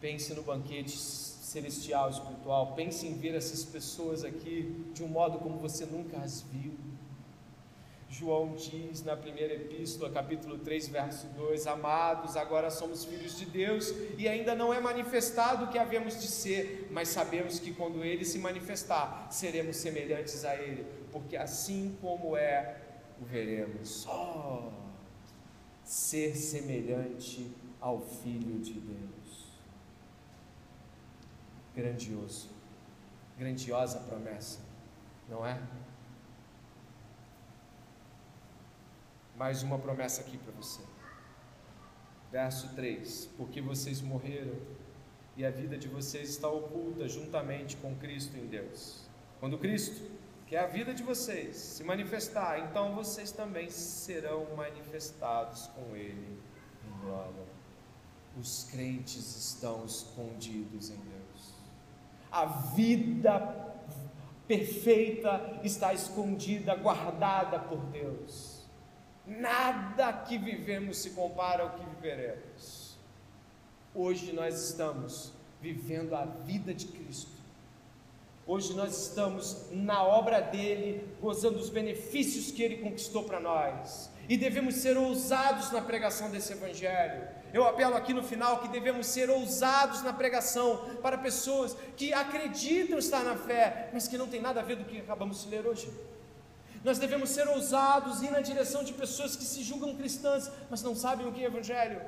Pense no banquete celestial, espiritual. Pense em ver essas pessoas aqui de um modo como você nunca as viu. João diz na primeira epístola, capítulo 3, verso 2: Amados, agora somos filhos de Deus e ainda não é manifestado o que havemos de ser, mas sabemos que quando ele se manifestar, seremos semelhantes a ele, porque assim como é o veremos. Oh, ser semelhante ao Filho de Deus. Grandioso, grandiosa promessa, não é? Mais uma promessa aqui para você. Verso 3: Porque vocês morreram e a vida de vocês está oculta juntamente com Cristo em Deus. Quando Cristo que é a vida de vocês, se manifestar, então vocês também serão manifestados com Ele em glória. Os crentes estão escondidos em Deus. A vida perfeita está escondida, guardada por Deus. Nada que vivemos se compara ao que viveremos. Hoje nós estamos vivendo a vida de Cristo Hoje nós estamos na obra dele, gozando dos benefícios que ele conquistou para nós. E devemos ser ousados na pregação desse evangelho. Eu apelo aqui no final que devemos ser ousados na pregação para pessoas que acreditam estar na fé, mas que não tem nada a ver do que acabamos de ler hoje. Nós devemos ser ousados e ir na direção de pessoas que se julgam cristãs, mas não sabem o que é evangelho.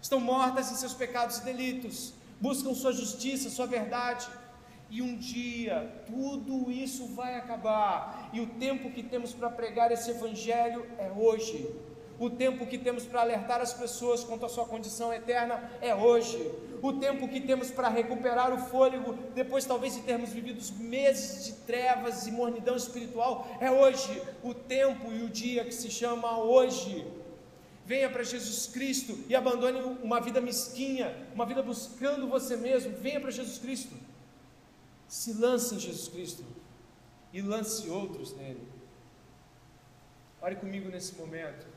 Estão mortas em seus pecados e delitos, buscam sua justiça, sua verdade e um dia tudo isso vai acabar, e o tempo que temos para pregar esse Evangelho é hoje. O tempo que temos para alertar as pessoas quanto à sua condição eterna é hoje. O tempo que temos para recuperar o fôlego, depois talvez de termos vivido meses de trevas e mornidão espiritual, é hoje. O tempo e o dia que se chama hoje. Venha para Jesus Cristo e abandone uma vida mesquinha, uma vida buscando você mesmo. Venha para Jesus Cristo se lance em Jesus Cristo e lance outros nele. Ore comigo nesse momento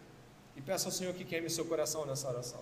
e peça ao Senhor que queime seu coração nessa oração.